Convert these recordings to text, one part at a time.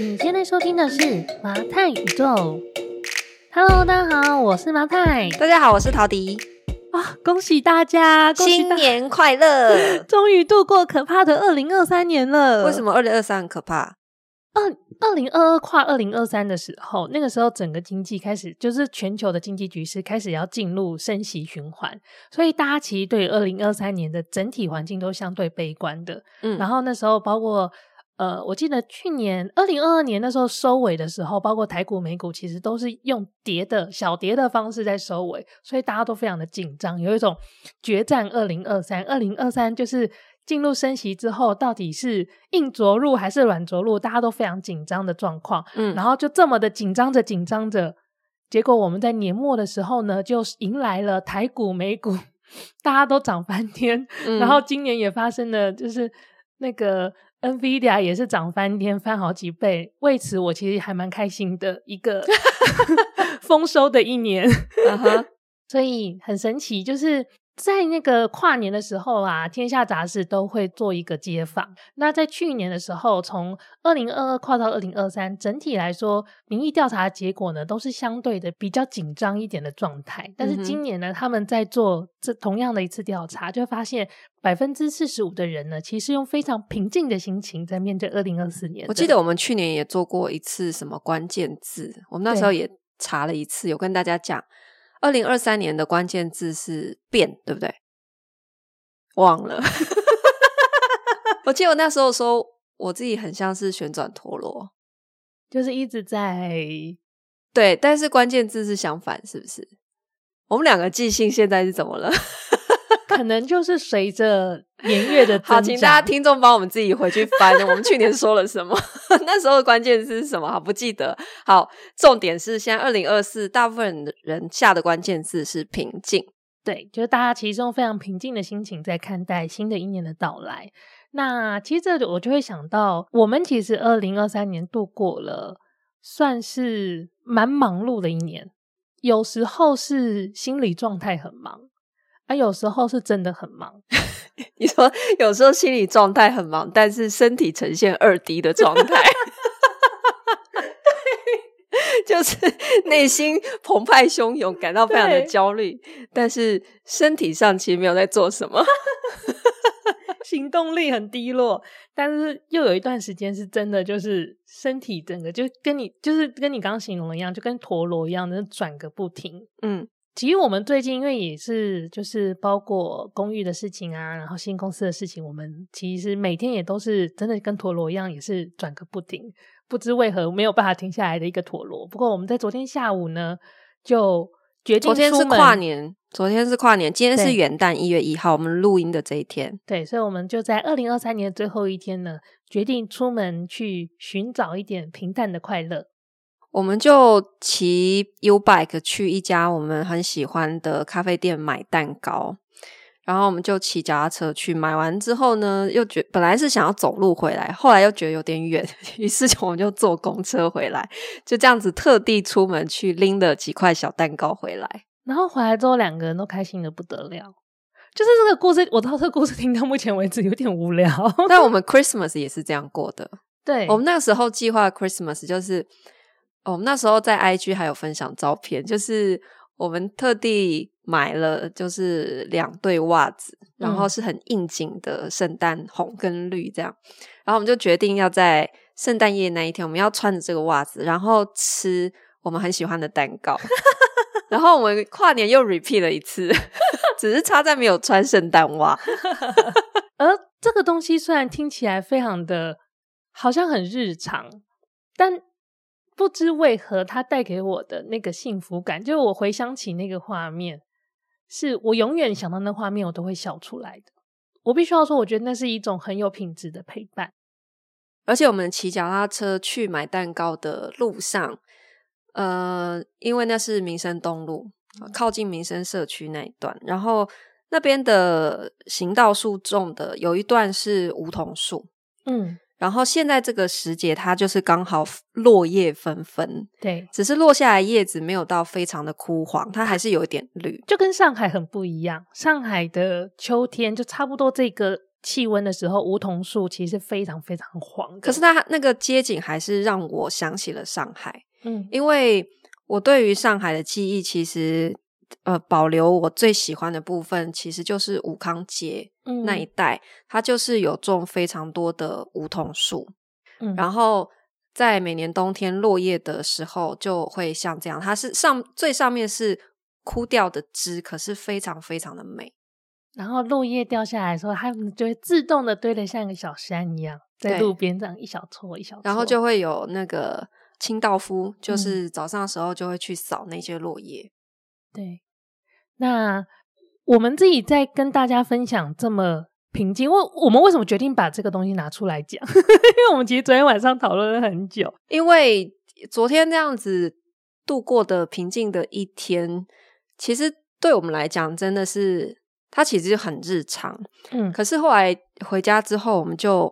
你现在收听的是麻太宇宙。Hello，大家好，我是麻太。大家好，我是陶迪。啊，恭喜大家，恭喜大新年快乐！终于度过可怕的二零二三年了。为什么二零二三很可怕？二二零二二跨二零二三的时候，那个时候整个经济开始，就是全球的经济局势开始要进入升息循环，所以大家其实对二零二三年的整体环境都相对悲观的。嗯，然后那时候包括。呃，我记得去年二零二二年那时候收尾的时候，包括台股、美股，其实都是用跌的小跌的方式在收尾，所以大家都非常的紧张，有一种决战二零二三。二零二三就是进入升息之后，到底是硬着陆还是软着陆，大家都非常紧张的状况。嗯，然后就这么的紧张着紧张着，结果我们在年末的时候呢，就迎来了台股、美股，大家都涨翻天。嗯，然后今年也发生了，就是那个。NVIDIA 也是涨翻天，翻好几倍。为此，我其实还蛮开心的，一个 丰收的一年。Uh huh. 所以很神奇，就是。在那个跨年的时候啊，天下杂志都会做一个街访。那在去年的时候，从二零二二跨到二零二三，整体来说，民意调查的结果呢，都是相对的比较紧张一点的状态。但是今年呢，他们在做这同样的一次调查，就会发现百分之四十五的人呢，其实用非常平静的心情在面对二零二四年。我记得我们去年也做过一次什么关键字，我们那时候也查了一次，有跟大家讲。二零二三年的关键字是变，对不对？忘了。我记得我那时候说，我自己很像是旋转陀螺，就是一直在对，但是关键字是相反，是不是？我们两个记性现在是怎么了？可能就是随着年月的。好，请大家听众帮我们自己回去翻，我们去年说了什么？那时候的关键字是什么？好，不记得。好，重点是现在二零二四，大部分人下的关键字是平静。对，就是大家其实用非常平静的心情在看待新的一年的到来。那其实这我就会想到，我们其实二零二三年度过了，算是蛮忙碌的一年。有时候是心理状态很忙。啊，有时候是真的很忙。你说有时候心理状态很忙，但是身体呈现二 D 的状态，对，就是内心澎湃汹涌，感到非常的焦虑，但是身体上其实没有在做什么，行动力很低落。但是又有一段时间是真的，就是身体整个就跟你就是跟你刚刚形容的一样，就跟陀螺一样的转个不停。嗯。其实我们最近因为也是就是包括公寓的事情啊，然后新公司的事情，我们其实每天也都是真的跟陀螺一样，也是转个不停，不知为何没有办法停下来的一个陀螺。不过我们在昨天下午呢，就决定昨天是跨年，昨天是跨年，今天是元旦一月一号，我们录音的这一天。对，所以我们就在二零二三年的最后一天呢，决定出门去寻找一点平淡的快乐。我们就骑 U-Bike 去一家我们很喜欢的咖啡店买蛋糕，然后我们就骑脚踏车去。买完之后呢，又觉本来是想要走路回来，后来又觉得有点远，于是我们就坐公车回来。就这样子特地出门去拎了几块小蛋糕回来，然后回来之后两个人都开心的不得了。就是这个故事，我到这个故事听到目前为止有点无聊。但我们 Christmas 也是这样过的。对，我们那个时候计划 Christmas 就是。我们、哦、那时候在 IG 还有分享照片，就是我们特地买了，就是两对袜子，然后是很应景的圣诞红跟绿这样，然后我们就决定要在圣诞夜那一天，我们要穿着这个袜子，然后吃我们很喜欢的蛋糕，然后我们跨年又 repeat 了一次，只是差在没有穿圣诞袜。而这个东西虽然听起来非常的，好像很日常，但。不知为何，它带给我的那个幸福感，就是我回想起那个画面，是我永远想到那画面，我都会笑出来的。我必须要说，我觉得那是一种很有品质的陪伴。而且我们骑脚踏车去买蛋糕的路上，呃，因为那是民生东路，靠近民生社区那一段，然后那边的行道树种的有一段是梧桐树，嗯。然后现在这个时节，它就是刚好落叶纷纷，对，只是落下来叶子没有到非常的枯黄，它还是有一点绿，就跟上海很不一样。上海的秋天就差不多这个气温的时候，梧桐树其实非常非常黄。可是它那个街景还是让我想起了上海。嗯，因为我对于上海的记忆，其实呃保留我最喜欢的部分，其实就是武康街那一带，嗯、它就是有种非常多的梧桐树。嗯，然后在每年冬天落叶的时候，就会像这样，它是上最上面是枯掉的枝，可是非常非常的美。然后落叶掉下来的时候，它们就会自动的堆得像一个小山一样，在路边这样一小撮一小撮，然后就会有那个清道夫，就是早上的时候就会去扫那些落叶。对，那我们自己在跟大家分享这么平静，我我们为什么决定把这个东西拿出来讲？因为我们其实昨天晚上讨论了很久，因为昨天这样子度过的平静的一天，其实对我们来讲真的是。它其实很日常，嗯，可是后来回家之后，我们就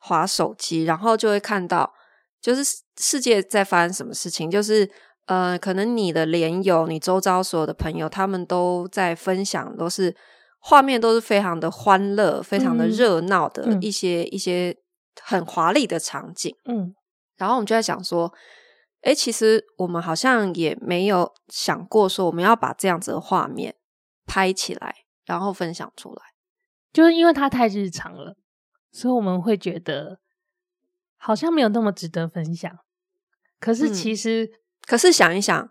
划手机，然后就会看到，就是世界在发生什么事情，就是呃，可能你的连友、你周遭所有的朋友，他们都在分享，都是画面都是非常的欢乐、非常的热闹的一些、嗯、一些很华丽的场景，嗯，然后我们就在想说，哎，其实我们好像也没有想过说，我们要把这样子的画面拍起来。然后分享出来，就是因为它太日常了，所以我们会觉得好像没有那么值得分享。可是其实，嗯、可是想一想，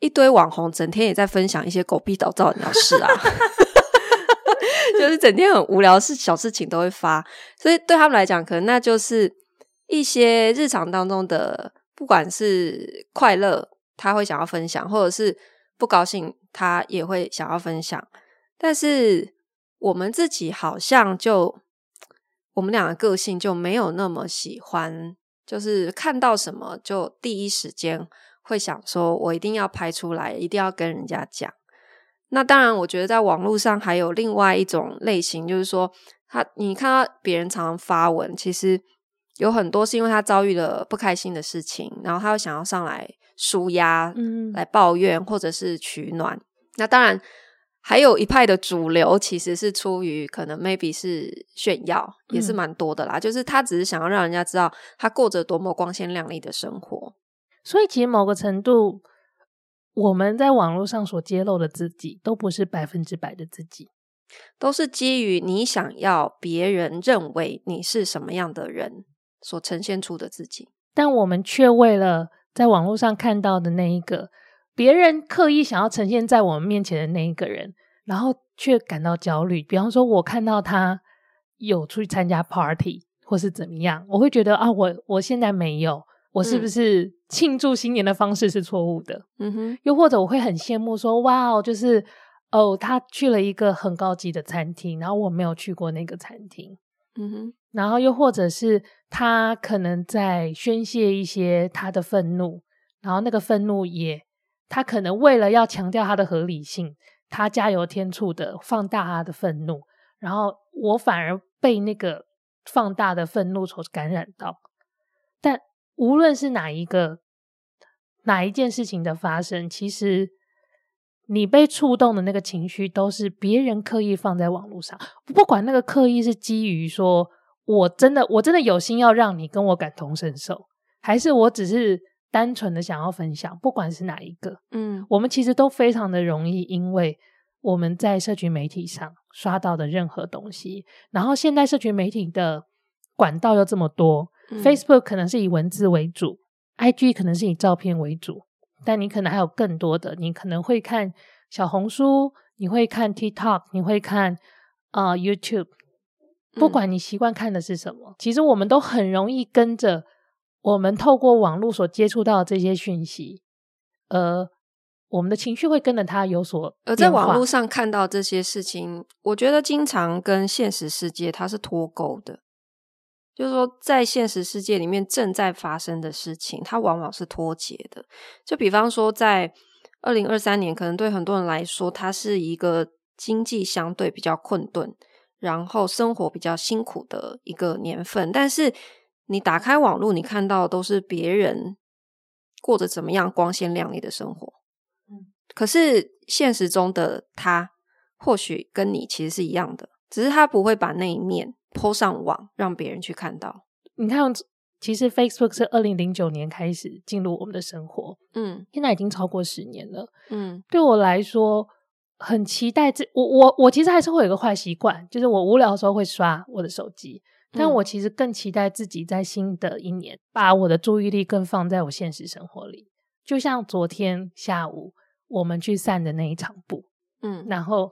一堆网红整天也在分享一些狗屁倒灶的事啊，就是整天很无聊，事小事情都会发，所以对他们来讲，可能那就是一些日常当中的，不管是快乐，他会想要分享，或者是不高兴，他也会想要分享。但是我们自己好像就我们两个个性就没有那么喜欢，就是看到什么就第一时间会想说，我一定要拍出来，一定要跟人家讲。那当然，我觉得在网络上还有另外一种类型，就是说，他你看到别人常常发文，其实有很多是因为他遭遇了不开心的事情，然后他会想要上来舒压，嗯，来抱怨或者是取暖。那当然。还有一派的主流其实是出于可能 maybe 是炫耀，也是蛮多的啦。嗯、就是他只是想要让人家知道他过着多么光鲜亮丽的生活。所以其实某个程度，我们在网络上所揭露的自己，都不是百分之百的自己，都是基于你想要别人认为你是什么样的人所呈现出的自己。但我们却为了在网络上看到的那一个。别人刻意想要呈现在我们面前的那一个人，然后却感到焦虑。比方说，我看到他有出去参加 party 或是怎么样，我会觉得啊，我我现在没有，我是不是庆祝新年的方式是错误的？嗯哼。又或者我会很羡慕说，哇哦，就是哦，他去了一个很高级的餐厅，然后我没有去过那个餐厅。嗯哼。然后又或者是他可能在宣泄一些他的愤怒，然后那个愤怒也。他可能为了要强调他的合理性，他加油添醋的放大他的愤怒，然后我反而被那个放大的愤怒所感染到。但无论是哪一个哪一件事情的发生，其实你被触动的那个情绪都是别人刻意放在网络上，不管那个刻意是基于说我真的我真的有心要让你跟我感同身受，还是我只是。单纯的想要分享，不管是哪一个，嗯，我们其实都非常的容易，因为我们在社群媒体上刷到的任何东西，然后现在社群媒体的管道又这么多，嗯，Facebook 可能是以文字为主，IG 可能是以照片为主，但你可能还有更多的，你可能会看小红书，你会看 TikTok，你会看啊，呃，YouTube，不管你习惯看的是什么，嗯，其实我们都很容易跟着。我们透过网络所接触到的这些讯息，呃，我们的情绪会跟着它有所。而在网络上看到这些事情，我觉得经常跟现实世界它是脱钩的。就是说，在现实世界里面正在发生的事情，它往往是脱节的。就比方说，在二零二三年，可能对很多人来说，它是一个经济相对比较困顿，然后生活比较辛苦的一个年份，但是。你打开网络，你看到的都是别人过着怎么样光鲜亮丽的生活，嗯，可是现实中的他或许跟你其实是一样的，只是他不会把那一面 po 上网，让别人去看到。你看，其实 Facebook 是二零零九年开始进入我们的生活，嗯，现在已经超过十年了，嗯，对我来说。很期待这我我我其实还是会有一个坏习惯，就是我无聊的时候会刷我的手机。但我其实更期待自己在新的一年把我的注意力更放在我现实生活里。就像昨天下午我们去散的那一场步，嗯，然后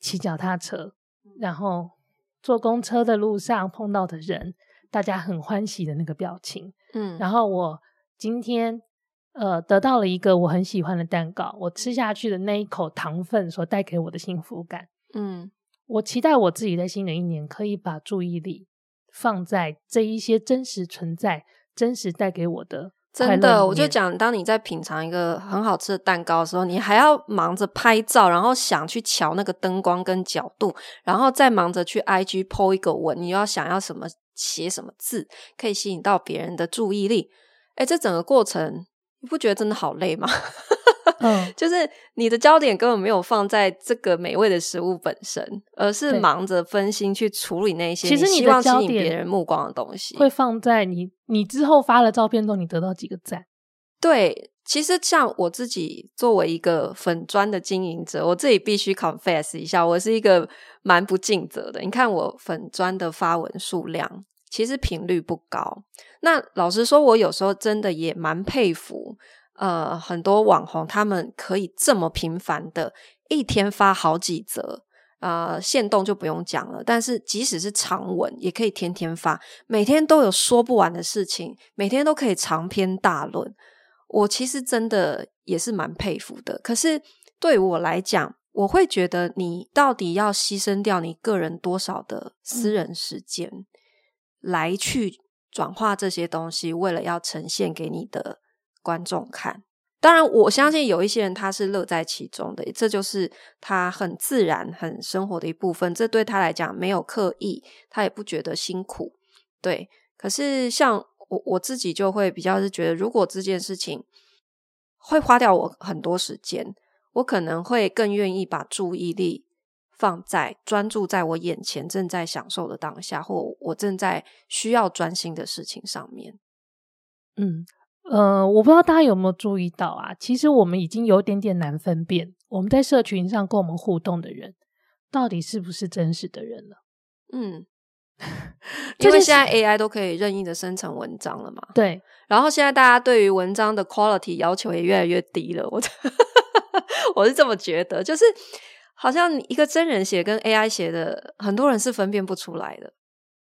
骑脚踏车，然后坐公车的路上碰到的人，大家很欢喜的那个表情，嗯，然后我今天。呃，得到了一个我很喜欢的蛋糕，我吃下去的那一口糖分所带给我的幸福感，嗯，我期待我自己在新的一年可以把注意力放在这一些真实存在、真实带给我的。真的，我就讲，当你在品尝一个很好吃的蛋糕的时候，你还要忙着拍照，然后想去瞧那个灯光跟角度，然后再忙着去 IG po 一个文，你要想要什么写什么字，可以吸引到别人的注意力。哎，这整个过程。你不觉得真的好累吗？嗯，就是你的焦点根本没有放在这个美味的食物本身，而是忙着分心去处理那些其实你希望吸引别人目光的东西。会放在你你之后发了照片中，你得到几个赞？对，其实像我自己作为一个粉砖的经营者，我自己必须 confess 一下，我是一个蛮不尽责的。你看我粉砖的发文数量。其实频率不高。那老实说，我有时候真的也蛮佩服，呃，很多网红他们可以这么频繁的，一天发好几则，呃，限动就不用讲了。但是即使是长文，也可以天天发，每天都有说不完的事情，每天都可以长篇大论。我其实真的也是蛮佩服的。可是对我来讲，我会觉得你到底要牺牲掉你个人多少的私人时间？嗯来去转化这些东西，为了要呈现给你的观众看。当然，我相信有一些人他是乐在其中的，这就是他很自然、很生活的一部分。这对他来讲没有刻意，他也不觉得辛苦。对，可是像我我自己就会比较是觉得，如果这件事情会花掉我很多时间，我可能会更愿意把注意力。放在专注在我眼前正在享受的当下，或我正在需要专心的事情上面。嗯，呃，我不知道大家有没有注意到啊？其实我们已经有点点难分辨，我们在社群上跟我们互动的人，到底是不是真实的人了？嗯，因为现在 AI 都可以任意的生成文章了嘛。对，然后现在大家对于文章的 quality 要求也越来越低了。我 我是这么觉得，就是。好像一个真人写跟 AI 写的，很多人是分辨不出来的。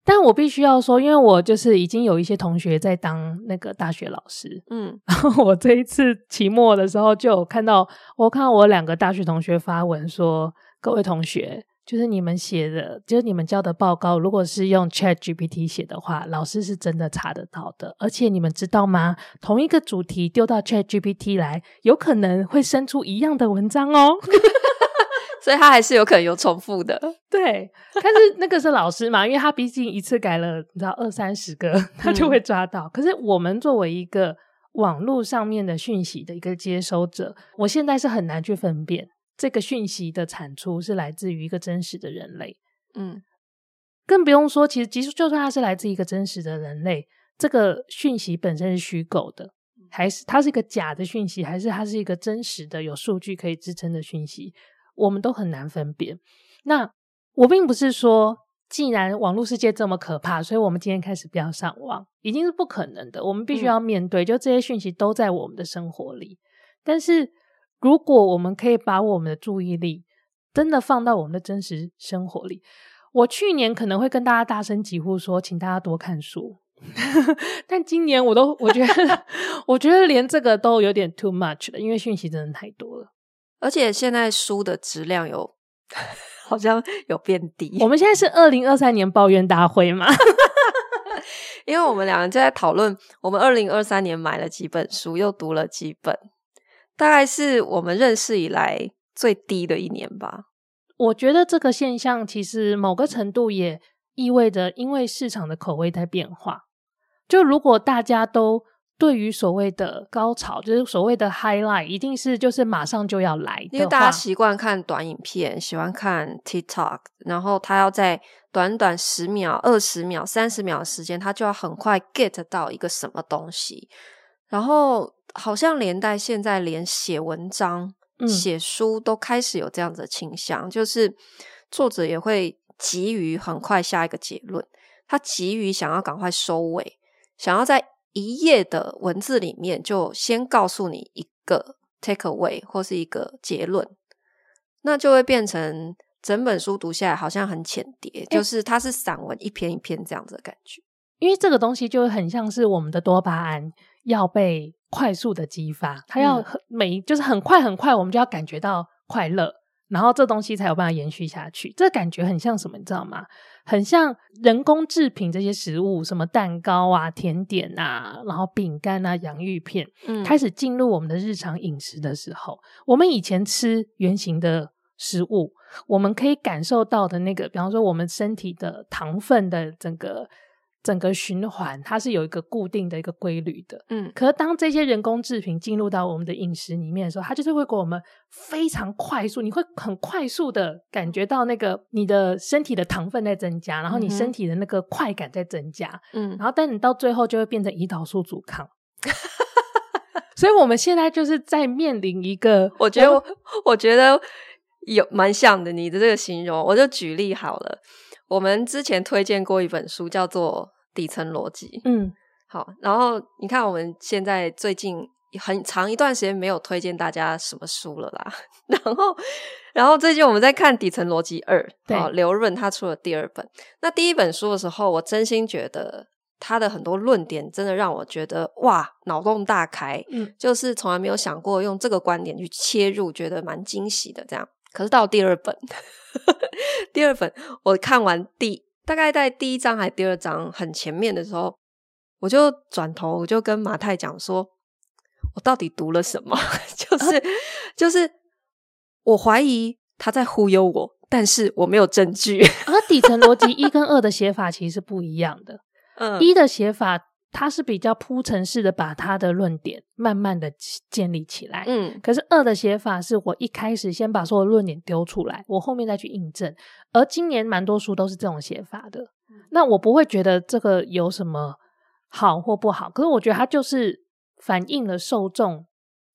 但我必须要说，因为我就是已经有一些同学在当那个大学老师，嗯，然后我这一次期末的时候就有看到，我看到我两个大学同学发文说：“各位同学，就是你们写的，就是你们交的报告，如果是用 ChatGPT 写的话，老师是真的查得到的。而且你们知道吗？同一个主题丢到 ChatGPT 来，有可能会生出一样的文章哦。”所以他还是有可能有重复的，对。但是那个是老师嘛，因为他毕竟一次改了，你知道二三十个，他就会抓到。嗯。可是我们作为一个网络上面的讯息的一个接收者，我现在是很难去分辨这个讯息的产出是来自于一个真实的人类。嗯，更不用说，其实即使就算他是来自一个真实的人类，这个讯息本身是虚构的，还是它是一个假的讯息，还是它是一个真实的有数据可以支撑的讯息？我们都很难分辨。那我并不是说，既然网络世界这么可怕，所以我们今天开始不要上网，已经是不可能的。我们必须要面对，就这些讯息都在我们的生活里。但是，如果我们可以把我们的注意力真的放到我们的真实生活里，我去年可能会跟大家大声疾呼说，请大家多看书。但今年我都我觉得，我觉得连这个都有点 too much 了，因为讯息真的太多了。而且现在书的质量有好像有变低。我们现在是二零二三年抱怨大会吗？因为我们两个就在讨论，我们二零二三年买了几本书，又读了几本，大概是我们认识以来最低的一年吧。我觉得这个现象其实某个程度也意味着，因为市场的口味在变化。就如果大家都对于所谓的高潮，就是所谓的 highlight，一定是就是马上就要来，因为大家习惯看短影片，喜欢看 TikTok，然后他要在短短十秒、二十秒、三十秒的时间，他就要很快 get 到一个什么东西，然后好像连带现在连写文章、嗯、写书都开始有这样子的倾向，就是作者也会急于很快下一个结论，他急于想要赶快收尾，想要在。一页的文字里面，就先告诉你一个 take away 或是一个结论，那就会变成整本书读下来好像很浅碟，欸、就是它是散文一篇一篇这样子的感觉。因为这个东西就很像是我们的多巴胺要被快速的激发，它要很每就是很快很快，我们就要感觉到快乐，然后这东西才有办法延续下去。这感觉很像什么，你知道吗？很像人工制品这些食物，什么蛋糕啊、甜点啊，然后饼干啊、洋芋片，嗯，开始进入我们的日常饮食的时候，我们以前吃原型的食物，我们可以感受到的那个，比方说我们身体的糖分的整个。整个循环它是有一个固定的一个规律的，嗯，可是当这些人工制品进入到我们的饮食里面的时候，它就是会给我们非常快速，你会很快速的感觉到那个你的身体的糖分在增加，然后你身体的那个快感在增加，嗯，然后但你到最后就会变成胰岛素阻抗，所以我们现在就是在面临一个，我觉得我，我觉得有蛮像的，你的这个形容，我就举例好了。我们之前推荐过一本书，叫做《底层逻辑》。嗯，好，然后你看，我们现在最近很长一段时间没有推荐大家什么书了啦。然后，然后最近我们在看《底层逻辑二》，对，刘润他出了第二本。那第一本书的时候，我真心觉得他的很多论点真的让我觉得哇，脑洞大开。嗯，就是从来没有想过用这个观点去切入，觉得蛮惊喜的。这样，可是到第二本。第二本我看完第大概在第一章还第二章很前面的时候，我就转头我就跟马太讲说，我到底读了什么？就是、啊、就是我怀疑他在忽悠我，但是我没有证据。而底层逻辑一跟二的写法其实是不一样的。嗯，一的写法。他是比较铺陈式的，把他的论点慢慢的建立起来。嗯，可是二的写法是我一开始先把所有论点丢出来，我后面再去印证。而今年蛮多书都是这种写法的。那我不会觉得这个有什么好或不好，可是我觉得它就是反映了受众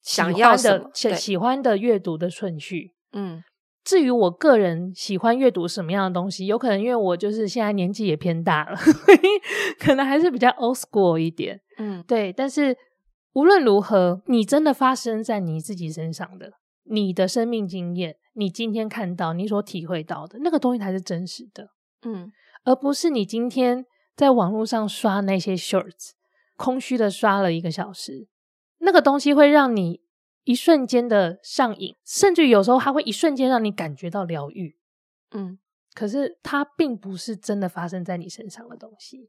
想要的、喜喜欢的阅读的顺序。嗯。至于我个人喜欢阅读什么样的东西，有可能因为我就是现在年纪也偏大了，可能还是比较 old school 一点。嗯，对。但是无论如何，你真的发生在你自己身上的，你的生命经验，你今天看到、你所体会到的那个东西才是真实的。嗯，而不是你今天在网络上刷那些 shorts，空虚的刷了一个小时，那个东西会让你。一瞬间的上瘾，甚至有时候它会一瞬间让你感觉到疗愈，嗯，可是它并不是真的发生在你身上的东西。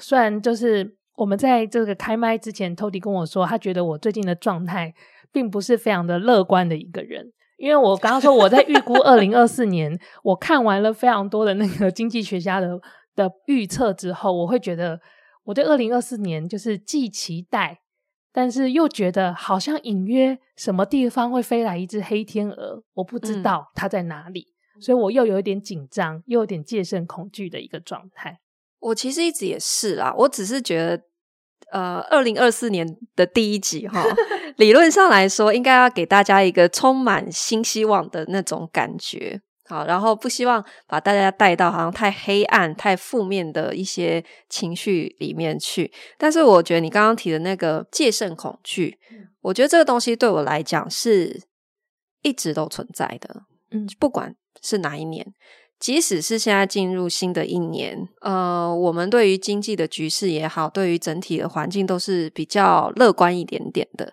虽然就是我们在这个开麦之前，Tody 跟我说，他觉得我最近的状态并不是非常的乐观的一个人，因为我刚刚说我在预估二零二四年，我看完了非常多的那个经济学家的的预测之后，我会觉得我对二零二四年就是既期待。但是又觉得好像隐约什么地方会飞来一只黑天鹅，我不知道它在哪里，嗯、所以我又有一点紧张，又有点戒慎恐惧的一个状态。我其实一直也是啦，我只是觉得，呃，二零二四年的第一集哈，理论上来说应该要给大家一个充满新希望的那种感觉。好，然后不希望把大家带到好像太黑暗、太负面的一些情绪里面去。但是，我觉得你刚刚提的那个戒慎恐惧，嗯、我觉得这个东西对我来讲是一直都存在的。嗯，不管是哪一年，即使是现在进入新的一年，呃，我们对于经济的局势也好，对于整体的环境都是比较乐观一点点的。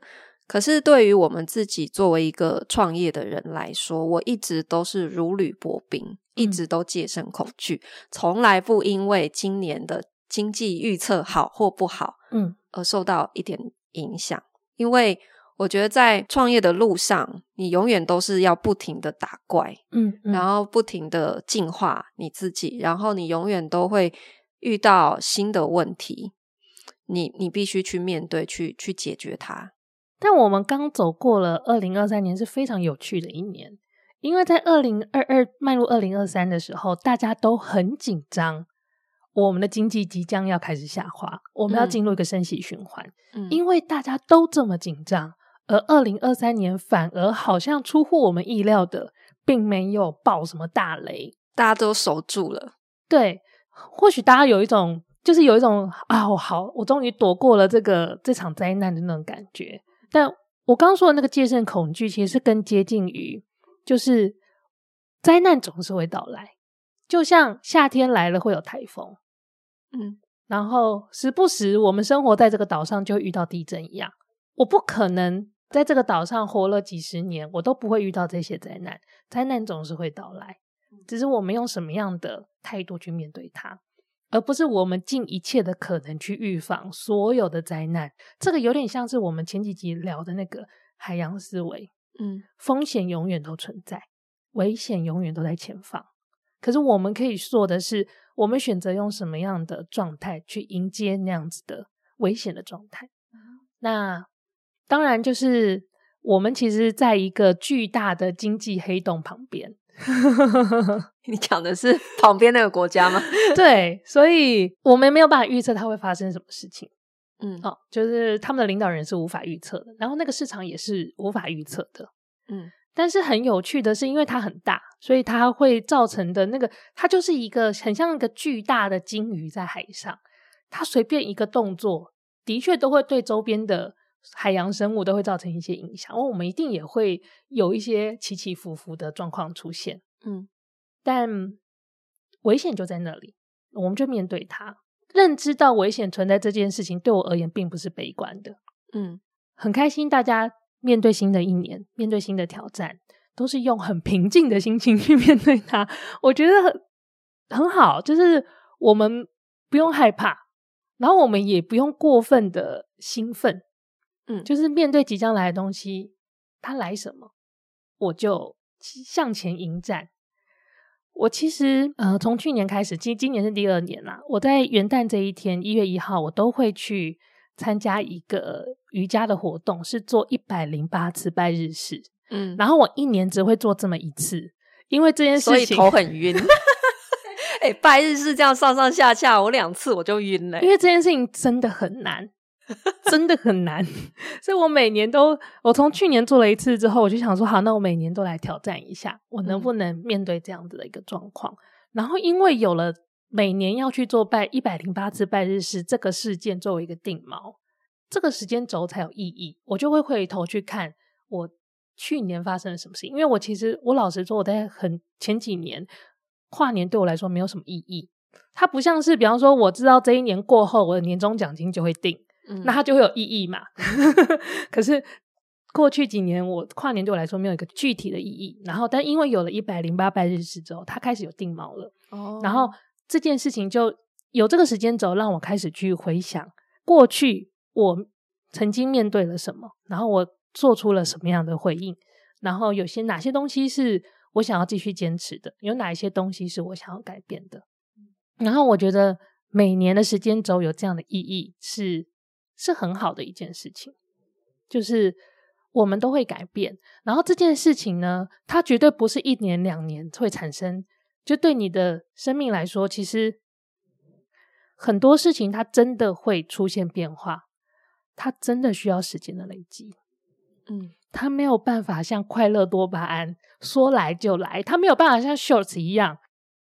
可是，对于我们自己作为一个创业的人来说，我一直都是如履薄冰，一直都戒慎恐惧，嗯、从来不因为今年的经济预测好或不好，嗯，而受到一点影响。嗯、因为我觉得在创业的路上，你永远都是要不停的打怪，嗯，嗯，然后不停的进化你自己，然后你永远都会遇到新的问题。你你必须去面对，去去解决它。但我们刚走过了二零二三年，是非常有趣的一年，因为在二零二二迈入二零二三的时候，大家都很紧张，我们的经济即将要开始下滑，我们要进入一个升息循环。嗯，因为大家都这么紧张，而二零二三年反而好像出乎我们意料的，并没有爆什么大雷，大家都守住了。对，或许大家有一种。就是有一种啊，我好，我终于躲过了这个这场灾难的那种感觉。但我刚刚说的那个戒慎恐惧，其实是更接近于，就是灾难总是会到来，就像夏天来了会有台风，嗯，然后时不时我们生活在这个岛上就会遇到地震一样。我不可能在这个岛上活了几十年，我都不会遇到这些灾难。灾难总是会到来，只是我们用什么样的态度去面对它。而不是我们尽一切的可能去预防所有的灾难，这个有点像是我们前几集聊的那个海洋思维。嗯，风险永远都存在，危险永远都在前方。可是我们可以做的是，我们选择用什么样的状态去迎接那样子的危险的状态。那当然就是我们其实在一个巨大的经济黑洞旁边。你讲的是旁边那个国家吗？对，所以我们没有办法预测它会发生什么事情。嗯，哦，就是他们的领导人是无法预测的，然后那个市场也是无法预测的。嗯，但是很有趣的是，因为它很大，所以它会造成的那个，它就是一个很像一个巨大的鲸鱼在海上，它随便一个动作，的确都会对周边的。海洋生物都会造成一些影响，而我们一定也会有一些起起伏伏的状况出现。嗯，但危险就在那里，我们就面对它，认知到危险存在这件事情，对我而言并不是悲观的。嗯，很开心，大家面对新的一年，面对新的挑战，都是用很平静的心情去面对它。我觉得很很好，就是我们不用害怕，然后我们也不用过分的兴奋。嗯，就是面对即将来的东西，它来什么，我就向前迎战。我其实呃，从去年开始，今今年是第二年啦。我在元旦这一天，一月一号，我都会去参加一个瑜伽的活动，是做一百零八次拜日式。嗯，然后我一年只会做这么一次，因为这件事情所以头很晕。哎、欸，拜日式这样上上下下，我两次我就晕了，因为这件事情真的很难。真的很难，所以我每年都，我从去年做了一次之后，我就想说，好，那我每年都来挑战一下，我能不能面对这样子的一个状况？然后，因为有了每年要去做拜一百零八次拜日式这个事件作为一个定锚，这个时间轴才有意义，我就会回头去看我去年发生了什么事。因为我其实，我老实说，我在很前几年跨年对我来说没有什么意义，它不像是，比方说，我知道这一年过后，我的年终奖金就会定。那它就会有意义嘛？可是过去几年，我跨年对我来说没有一个具体的意义。然后，但因为有了一百零八拜日式之后，它开始有定锚了。哦。然后这件事情就有这个时间轴，让我开始去回想过去我曾经面对了什么，然后我做出了什么样的回应，然后有些哪些东西是我想要继续坚持的，有哪一些东西是我想要改变的。然后我觉得每年的时间轴有这样的意义是。是很好的一件事情，就是我们都会改变，然后这件事情呢，它绝对不是一年两年会产生。就对你的生命来说，其实很多事情它真的会出现变化，它真的需要时间的累积。嗯，它没有办法像快乐多巴胺说来就来，它没有办法像 Shorts 一样，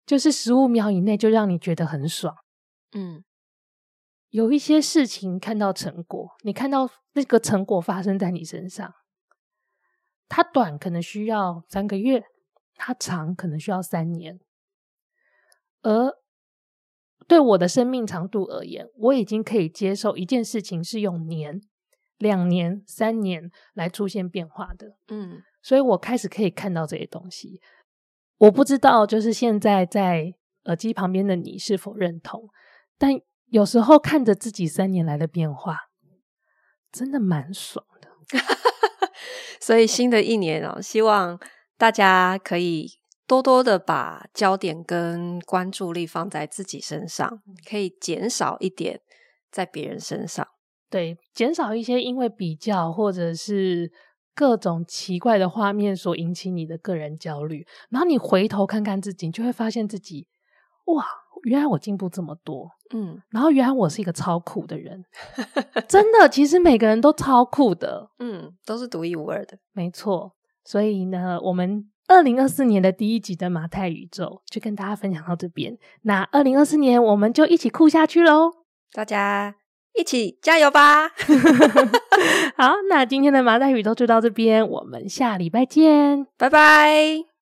就是十五秒以内就让你觉得很爽。嗯。有一些事情看到成果，你看到那个成果发生在你身上，它短可能需要三个月，它长可能需要三年。而对我的生命长度而言，我已经可以接受一件事情是用年、两年、三年来出现变化的。嗯，所以我开始可以看到这些东西。我不知道，就是现在在耳机旁边的你是否认同，但。有时候看着自己三年来的变化，真的蛮爽的。所以新的一年哦，希望大家可以多多的把焦点跟关注力放在自己身上，可以减少一点在别人身上。对，减少一些因为比较或者是各种奇怪的画面所引起你的个人焦虑，然后你回头看看自己，你就会发现自己，哇，原来我进步这么多，嗯，然后原来我是一个超酷的人，真的，其实每个人都超酷的，嗯，都是独一无二的，没错。所以呢，我们二零二四年的第一集的马太宇宙就跟大家分享到这边，那二零二四年我们就一起酷下去喽，大家。一起加油吧！好，那今天的马太宇宙就到这边，我们下礼拜见，拜拜。